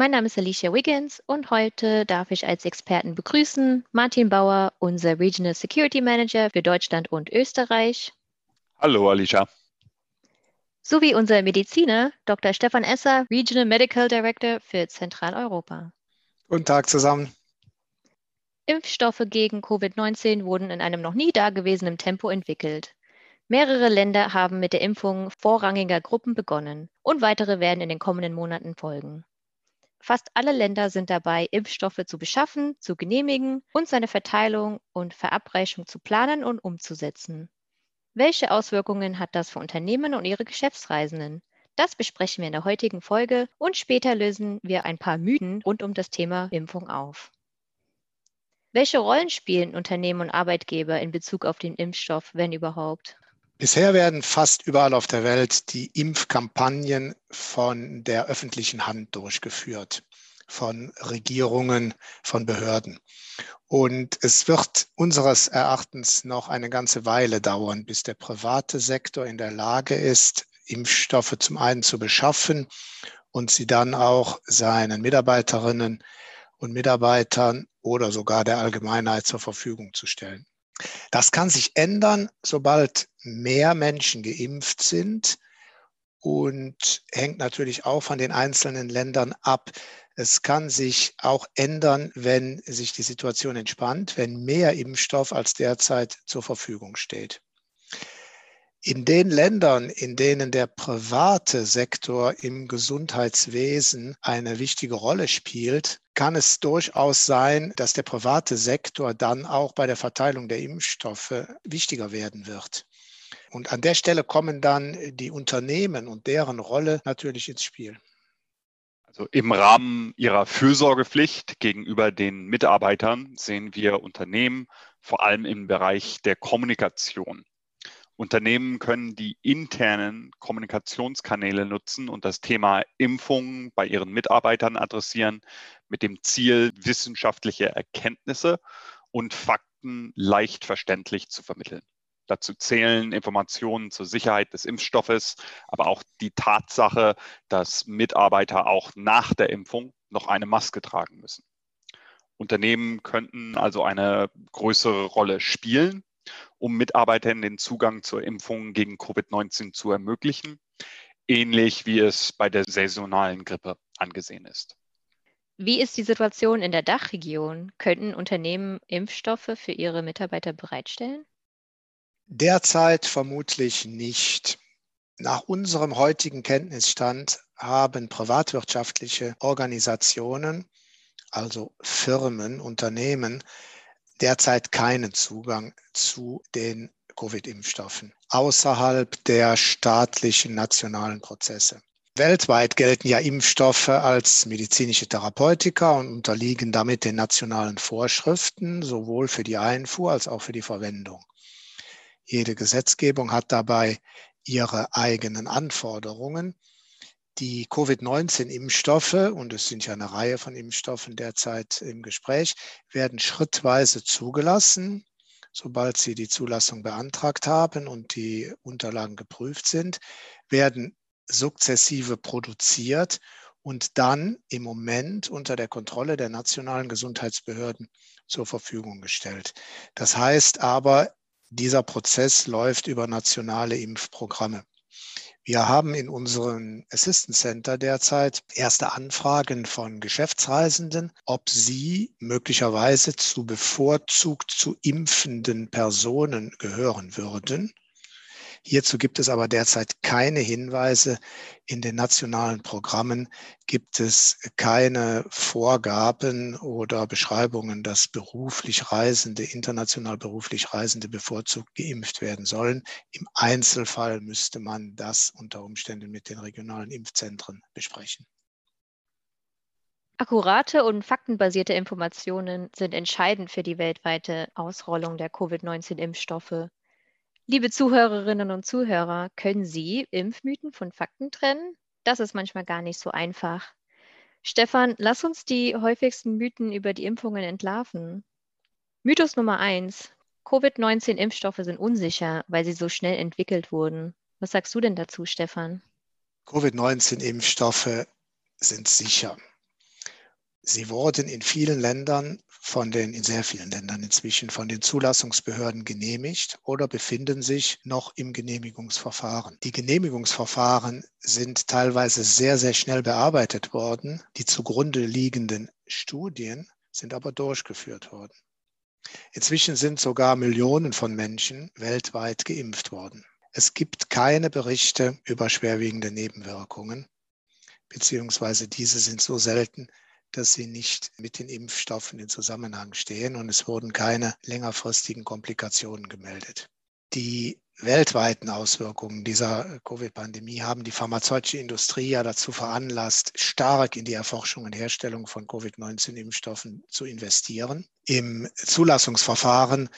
Mein Name ist Alicia Wiggins und heute darf ich als Experten begrüßen Martin Bauer, unser Regional Security Manager für Deutschland und Österreich. Hallo Alicia. Sowie unser Mediziner Dr. Stefan Esser, Regional Medical Director für Zentraleuropa. Guten Tag zusammen. Impfstoffe gegen Covid-19 wurden in einem noch nie dagewesenen Tempo entwickelt. Mehrere Länder haben mit der Impfung vorrangiger Gruppen begonnen und weitere werden in den kommenden Monaten folgen. Fast alle Länder sind dabei, Impfstoffe zu beschaffen, zu genehmigen und seine Verteilung und Verabreichung zu planen und umzusetzen. Welche Auswirkungen hat das für Unternehmen und ihre Geschäftsreisenden? Das besprechen wir in der heutigen Folge und später lösen wir ein paar Mythen rund um das Thema Impfung auf. Welche Rollen spielen Unternehmen und Arbeitgeber in Bezug auf den Impfstoff, wenn überhaupt? Bisher werden fast überall auf der Welt die Impfkampagnen von der öffentlichen Hand durchgeführt, von Regierungen, von Behörden. Und es wird unseres Erachtens noch eine ganze Weile dauern, bis der private Sektor in der Lage ist, Impfstoffe zum einen zu beschaffen und sie dann auch seinen Mitarbeiterinnen und Mitarbeitern oder sogar der Allgemeinheit zur Verfügung zu stellen. Das kann sich ändern, sobald mehr Menschen geimpft sind und hängt natürlich auch von den einzelnen Ländern ab. Es kann sich auch ändern, wenn sich die Situation entspannt, wenn mehr Impfstoff als derzeit zur Verfügung steht. In den Ländern, in denen der private Sektor im Gesundheitswesen eine wichtige Rolle spielt, kann es durchaus sein, dass der private Sektor dann auch bei der Verteilung der Impfstoffe wichtiger werden wird. Und an der Stelle kommen dann die Unternehmen und deren Rolle natürlich ins Spiel. Also im Rahmen ihrer Fürsorgepflicht gegenüber den Mitarbeitern sehen wir Unternehmen vor allem im Bereich der Kommunikation Unternehmen können die internen Kommunikationskanäle nutzen und das Thema Impfung bei ihren Mitarbeitern adressieren mit dem Ziel, wissenschaftliche Erkenntnisse und Fakten leicht verständlich zu vermitteln. Dazu zählen Informationen zur Sicherheit des Impfstoffes, aber auch die Tatsache, dass Mitarbeiter auch nach der Impfung noch eine Maske tragen müssen. Unternehmen könnten also eine größere Rolle spielen um Mitarbeitern den Zugang zur Impfung gegen Covid-19 zu ermöglichen, ähnlich wie es bei der saisonalen Grippe angesehen ist. Wie ist die Situation in der Dachregion? Könnten Unternehmen Impfstoffe für ihre Mitarbeiter bereitstellen? Derzeit vermutlich nicht. Nach unserem heutigen Kenntnisstand haben privatwirtschaftliche Organisationen, also Firmen, Unternehmen, derzeit keinen Zugang zu den Covid-Impfstoffen außerhalb der staatlichen nationalen Prozesse. Weltweit gelten ja Impfstoffe als medizinische Therapeutika und unterliegen damit den nationalen Vorschriften, sowohl für die Einfuhr als auch für die Verwendung. Jede Gesetzgebung hat dabei ihre eigenen Anforderungen die Covid-19-Impfstoffe, und es sind ja eine Reihe von Impfstoffen derzeit im Gespräch, werden schrittweise zugelassen. Sobald sie die Zulassung beantragt haben und die Unterlagen geprüft sind, werden sukzessive produziert und dann im Moment unter der Kontrolle der nationalen Gesundheitsbehörden zur Verfügung gestellt. Das heißt aber, dieser Prozess läuft über nationale Impfprogramme. Wir haben in unserem Assistance Center derzeit erste Anfragen von Geschäftsreisenden, ob sie möglicherweise zu bevorzugt zu impfenden Personen gehören würden. Hierzu gibt es aber derzeit keine Hinweise. In den nationalen Programmen gibt es keine Vorgaben oder Beschreibungen, dass beruflich Reisende, international beruflich Reisende bevorzugt geimpft werden sollen. Im Einzelfall müsste man das unter Umständen mit den regionalen Impfzentren besprechen. Akkurate und faktenbasierte Informationen sind entscheidend für die weltweite Ausrollung der Covid-19-Impfstoffe. Liebe Zuhörerinnen und Zuhörer, können Sie Impfmythen von Fakten trennen? Das ist manchmal gar nicht so einfach. Stefan, lass uns die häufigsten Mythen über die Impfungen entlarven. Mythos Nummer eins. Covid-19-Impfstoffe sind unsicher, weil sie so schnell entwickelt wurden. Was sagst du denn dazu, Stefan? Covid-19-Impfstoffe sind sicher. Sie wurden in vielen Ländern von den, in sehr vielen Ländern inzwischen von den Zulassungsbehörden genehmigt oder befinden sich noch im Genehmigungsverfahren. Die Genehmigungsverfahren sind teilweise sehr, sehr schnell bearbeitet worden. Die zugrunde liegenden Studien sind aber durchgeführt worden. Inzwischen sind sogar Millionen von Menschen weltweit geimpft worden. Es gibt keine Berichte über schwerwiegende Nebenwirkungen, beziehungsweise diese sind so selten, dass sie nicht mit den Impfstoffen in Zusammenhang stehen und es wurden keine längerfristigen Komplikationen gemeldet. Die weltweiten Auswirkungen dieser Covid-Pandemie haben die pharmazeutische Industrie ja dazu veranlasst, stark in die Erforschung und Herstellung von Covid-19-Impfstoffen zu investieren. Im Zulassungsverfahren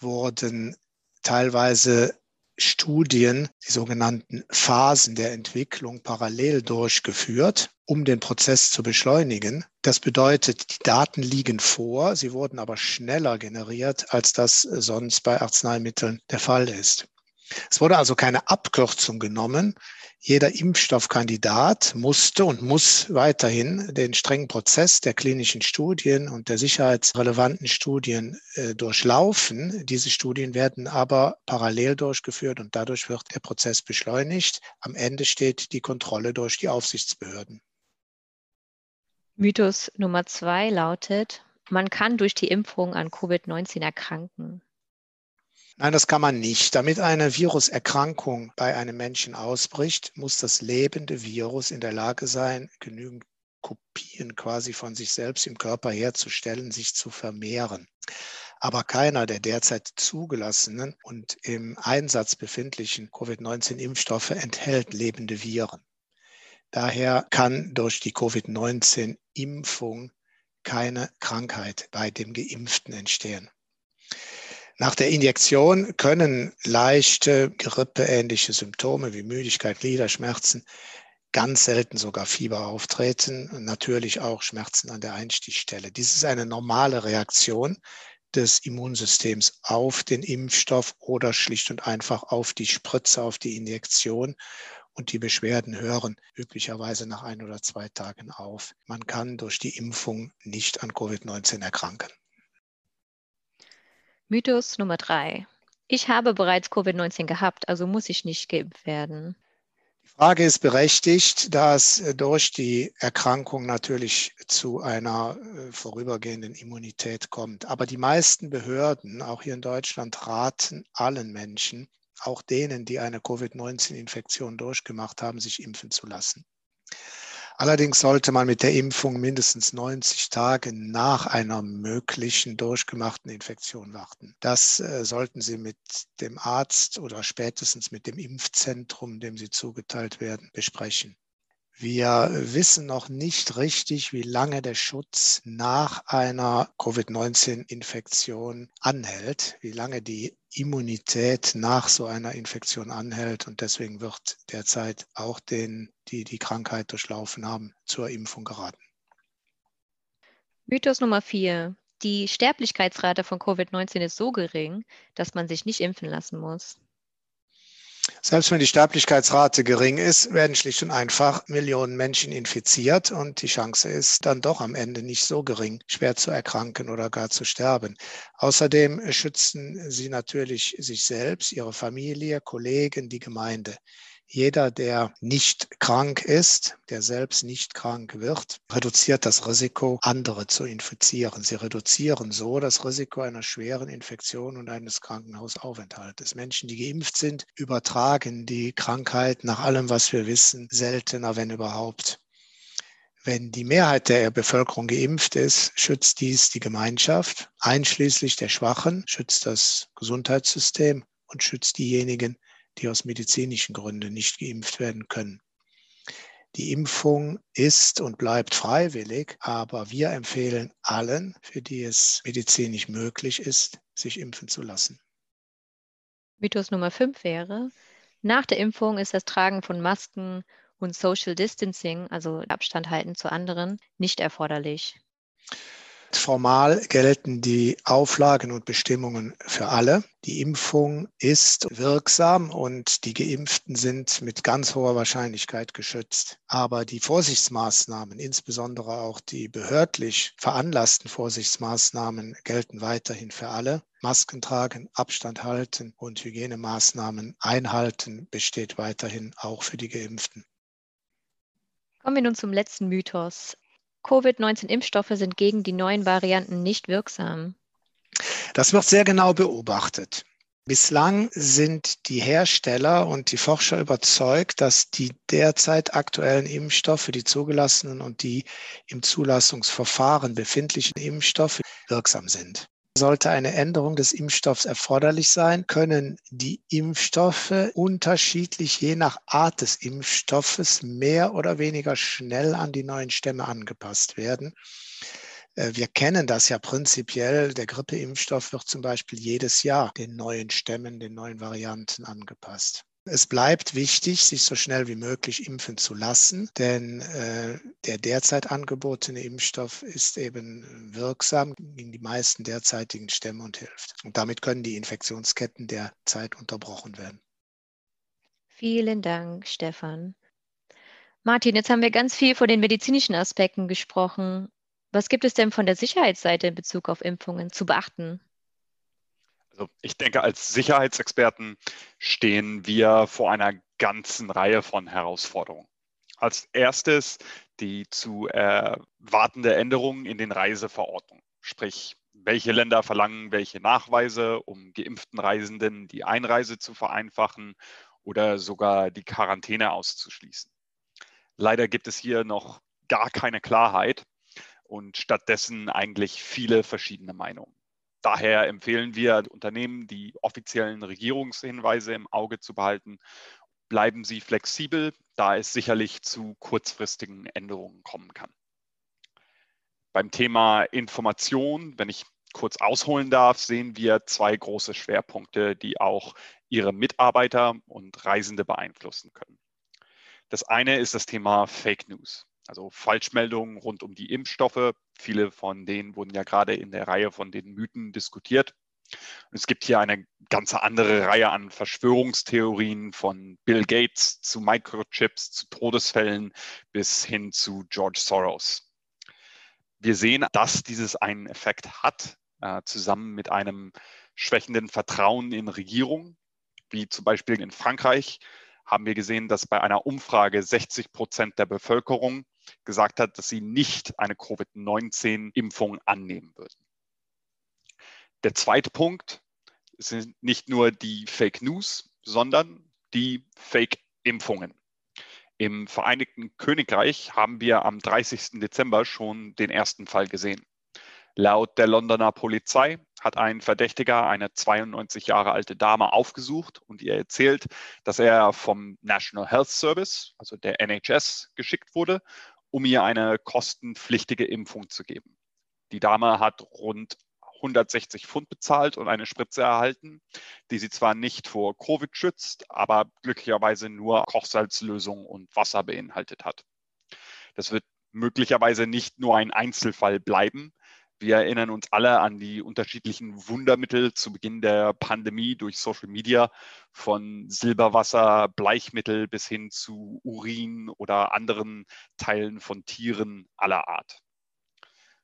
wurden teilweise Studien, die sogenannten Phasen der Entwicklung parallel durchgeführt, um den Prozess zu beschleunigen. Das bedeutet, die Daten liegen vor, sie wurden aber schneller generiert, als das sonst bei Arzneimitteln der Fall ist. Es wurde also keine Abkürzung genommen. Jeder Impfstoffkandidat musste und muss weiterhin den strengen Prozess der klinischen Studien und der sicherheitsrelevanten Studien äh, durchlaufen. Diese Studien werden aber parallel durchgeführt und dadurch wird der Prozess beschleunigt. Am Ende steht die Kontrolle durch die Aufsichtsbehörden. Mythos Nummer zwei lautet, man kann durch die Impfung an Covid-19 erkranken. Nein, das kann man nicht. Damit eine Viruserkrankung bei einem Menschen ausbricht, muss das lebende Virus in der Lage sein, genügend Kopien quasi von sich selbst im Körper herzustellen, sich zu vermehren. Aber keiner der derzeit zugelassenen und im Einsatz befindlichen Covid-19-Impfstoffe enthält lebende Viren. Daher kann durch die Covid-19-Impfung keine Krankheit bei dem Geimpften entstehen. Nach der Injektion können leichte grippeähnliche Symptome wie Müdigkeit, Gliederschmerzen, ganz selten sogar Fieber auftreten und natürlich auch Schmerzen an der Einstichstelle. Dies ist eine normale Reaktion des Immunsystems auf den Impfstoff oder schlicht und einfach auf die Spritze, auf die Injektion. Und die Beschwerden hören üblicherweise nach ein oder zwei Tagen auf. Man kann durch die Impfung nicht an Covid-19 erkranken. Mythos Nummer drei. Ich habe bereits Covid-19 gehabt, also muss ich nicht geimpft werden. Die Frage ist berechtigt, da es äh, durch die Erkrankung natürlich zu einer äh, vorübergehenden Immunität kommt. Aber die meisten Behörden, auch hier in Deutschland, raten allen Menschen, auch denen, die eine Covid-19-Infektion durchgemacht haben, sich impfen zu lassen. Allerdings sollte man mit der Impfung mindestens 90 Tage nach einer möglichen durchgemachten Infektion warten. Das äh, sollten Sie mit dem Arzt oder spätestens mit dem Impfzentrum, dem Sie zugeteilt werden, besprechen. Wir wissen noch nicht richtig, wie lange der Schutz nach einer Covid-19-Infektion anhält, wie lange die Immunität nach so einer Infektion anhält. Und deswegen wird derzeit auch denen, die die Krankheit durchlaufen haben, zur Impfung geraten. Mythos Nummer vier. Die Sterblichkeitsrate von Covid-19 ist so gering, dass man sich nicht impfen lassen muss. Selbst wenn die Sterblichkeitsrate gering ist, werden schlicht und einfach Millionen Menschen infiziert und die Chance ist dann doch am Ende nicht so gering, schwer zu erkranken oder gar zu sterben. Außerdem schützen sie natürlich sich selbst, ihre Familie, Kollegen, die Gemeinde. Jeder, der nicht krank ist, der selbst nicht krank wird, reduziert das Risiko, andere zu infizieren. Sie reduzieren so das Risiko einer schweren Infektion und eines Krankenhausaufenthaltes. Menschen, die geimpft sind, übertragen die Krankheit nach allem, was wir wissen, seltener, wenn überhaupt. Wenn die Mehrheit der Bevölkerung geimpft ist, schützt dies die Gemeinschaft, einschließlich der Schwachen, schützt das Gesundheitssystem und schützt diejenigen, die aus medizinischen Gründen nicht geimpft werden können. Die Impfung ist und bleibt freiwillig, aber wir empfehlen allen, für die es medizinisch möglich ist, sich impfen zu lassen. Mythos Nummer 5 wäre, nach der Impfung ist das Tragen von Masken und Social Distancing, also Abstand halten zu anderen, nicht erforderlich. Formal gelten die Auflagen und Bestimmungen für alle. Die Impfung ist wirksam und die Geimpften sind mit ganz hoher Wahrscheinlichkeit geschützt. Aber die Vorsichtsmaßnahmen, insbesondere auch die behördlich veranlassten Vorsichtsmaßnahmen, gelten weiterhin für alle. Masken tragen, Abstand halten und Hygienemaßnahmen einhalten besteht weiterhin auch für die Geimpften. Kommen wir nun zum letzten Mythos. Covid-19-Impfstoffe sind gegen die neuen Varianten nicht wirksam. Das wird sehr genau beobachtet. Bislang sind die Hersteller und die Forscher überzeugt, dass die derzeit aktuellen Impfstoffe, die zugelassenen und die im Zulassungsverfahren befindlichen Impfstoffe wirksam sind. Sollte eine Änderung des Impfstoffs erforderlich sein, können die Impfstoffe unterschiedlich je nach Art des Impfstoffes mehr oder weniger schnell an die neuen Stämme angepasst werden. Äh, wir kennen das ja prinzipiell. Der Grippeimpfstoff wird zum Beispiel jedes Jahr den neuen Stämmen, den neuen Varianten angepasst. Es bleibt wichtig, sich so schnell wie möglich impfen zu lassen, denn äh, der derzeit angebotene Impfstoff ist eben wirksam gegen die meisten derzeitigen Stämme und hilft. Und damit können die Infektionsketten derzeit unterbrochen werden. Vielen Dank, Stefan. Martin, jetzt haben wir ganz viel von den medizinischen Aspekten gesprochen. Was gibt es denn von der Sicherheitsseite in Bezug auf Impfungen zu beachten? Also ich denke, als Sicherheitsexperten stehen wir vor einer ganzen Reihe von Herausforderungen. Als erstes die zu erwartende Änderung in den Reiseverordnungen, sprich welche Länder verlangen welche Nachweise, um geimpften Reisenden die Einreise zu vereinfachen oder sogar die Quarantäne auszuschließen. Leider gibt es hier noch gar keine Klarheit und stattdessen eigentlich viele verschiedene Meinungen. Daher empfehlen wir Unternehmen, die offiziellen Regierungshinweise im Auge zu behalten. Bleiben Sie flexibel, da es sicherlich zu kurzfristigen Änderungen kommen kann. Beim Thema Information, wenn ich kurz ausholen darf, sehen wir zwei große Schwerpunkte, die auch Ihre Mitarbeiter und Reisende beeinflussen können. Das eine ist das Thema Fake News also Falschmeldungen rund um die Impfstoffe. Viele von denen wurden ja gerade in der Reihe von den Mythen diskutiert. Es gibt hier eine ganze andere Reihe an Verschwörungstheorien von Bill Gates zu Microchips, zu Todesfällen bis hin zu George Soros. Wir sehen, dass dieses einen Effekt hat, äh, zusammen mit einem schwächenden Vertrauen in Regierungen, wie zum Beispiel in Frankreich haben wir gesehen, dass bei einer Umfrage 60 Prozent der Bevölkerung gesagt hat, dass sie nicht eine Covid-19-Impfung annehmen würden. Der zweite Punkt sind nicht nur die Fake News, sondern die Fake-Impfungen. Im Vereinigten Königreich haben wir am 30. Dezember schon den ersten Fall gesehen. Laut der Londoner Polizei hat ein Verdächtiger eine 92 Jahre alte Dame aufgesucht und ihr erzählt, dass er vom National Health Service, also der NHS, geschickt wurde, um ihr eine kostenpflichtige Impfung zu geben. Die Dame hat rund 160 Pfund bezahlt und eine Spritze erhalten, die sie zwar nicht vor Covid schützt, aber glücklicherweise nur Kochsalzlösung und Wasser beinhaltet hat. Das wird möglicherweise nicht nur ein Einzelfall bleiben, wir erinnern uns alle an die unterschiedlichen Wundermittel zu Beginn der Pandemie durch Social Media, von Silberwasser, Bleichmittel bis hin zu Urin oder anderen Teilen von Tieren aller Art.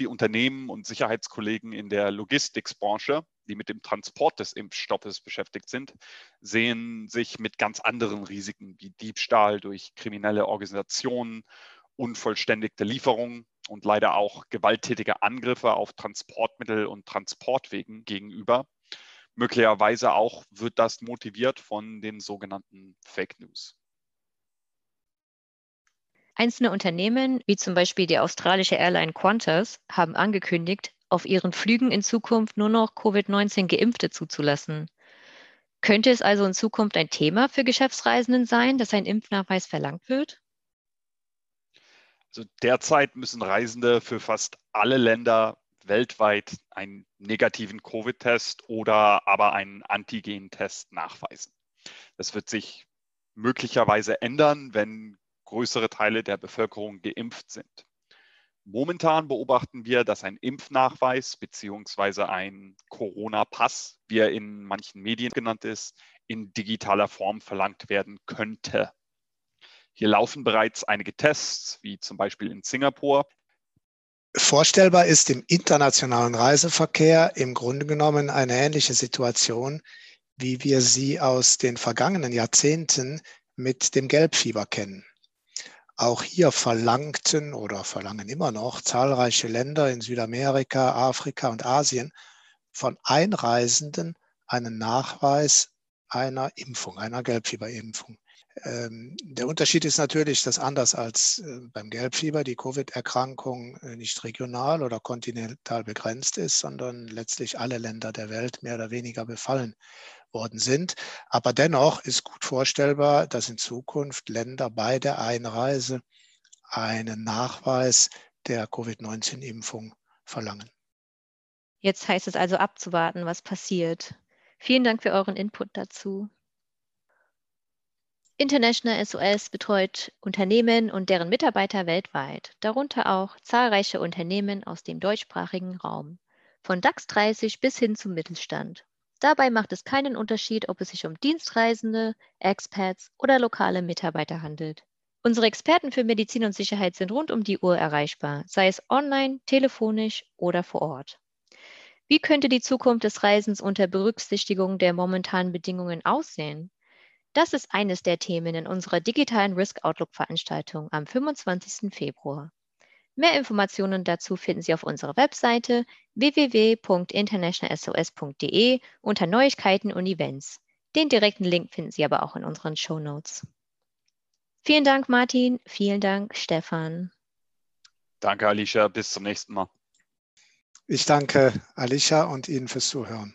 Die Unternehmen und Sicherheitskollegen in der Logistikbranche, die mit dem Transport des Impfstoffes beschäftigt sind, sehen sich mit ganz anderen Risiken wie Diebstahl durch kriminelle Organisationen, unvollständigte Lieferungen und leider auch gewalttätige Angriffe auf Transportmittel und Transportwegen gegenüber. Möglicherweise auch wird das motiviert von den sogenannten Fake News. Einzelne Unternehmen, wie zum Beispiel die australische Airline Qantas, haben angekündigt, auf ihren Flügen in Zukunft nur noch Covid-19-Geimpfte zuzulassen. Könnte es also in Zukunft ein Thema für Geschäftsreisenden sein, dass ein Impfnachweis verlangt wird? Also derzeit müssen Reisende für fast alle Länder weltweit einen negativen Covid-Test oder aber einen Antigen-Test nachweisen. Das wird sich möglicherweise ändern, wenn größere Teile der Bevölkerung geimpft sind. Momentan beobachten wir, dass ein Impfnachweis bzw. ein Corona-Pass, wie er in manchen Medien genannt ist, in digitaler Form verlangt werden könnte. Hier laufen bereits einige Tests, wie zum Beispiel in Singapur. Vorstellbar ist im internationalen Reiseverkehr im Grunde genommen eine ähnliche Situation, wie wir sie aus den vergangenen Jahrzehnten mit dem Gelbfieber kennen. Auch hier verlangten oder verlangen immer noch zahlreiche Länder in Südamerika, Afrika und Asien von Einreisenden einen Nachweis einer Impfung, einer Gelbfieberimpfung. Ähm, der Unterschied ist natürlich, dass anders als äh, beim Gelbfieber die Covid-Erkrankung äh, nicht regional oder kontinental begrenzt ist, sondern letztlich alle Länder der Welt mehr oder weniger befallen worden sind. Aber dennoch ist gut vorstellbar, dass in Zukunft Länder bei der Einreise einen Nachweis der Covid-19-Impfung verlangen. Jetzt heißt es also abzuwarten, was passiert. Vielen Dank für euren Input dazu. International SOS betreut Unternehmen und deren Mitarbeiter weltweit, darunter auch zahlreiche Unternehmen aus dem deutschsprachigen Raum, von DAX 30 bis hin zum Mittelstand. Dabei macht es keinen Unterschied, ob es sich um Dienstreisende, Expats oder lokale Mitarbeiter handelt. Unsere Experten für Medizin und Sicherheit sind rund um die Uhr erreichbar, sei es online, telefonisch oder vor Ort. Wie könnte die Zukunft des Reisens unter Berücksichtigung der momentanen Bedingungen aussehen? Das ist eines der Themen in unserer digitalen Risk Outlook Veranstaltung am 25. Februar. Mehr Informationen dazu finden Sie auf unserer Webseite www.internationalsos.de unter Neuigkeiten und Events. Den direkten Link finden Sie aber auch in unseren Show Notes. Vielen Dank, Martin. Vielen Dank, Stefan. Danke, Alicia. Bis zum nächsten Mal. Ich danke Alicia und Ihnen fürs Zuhören.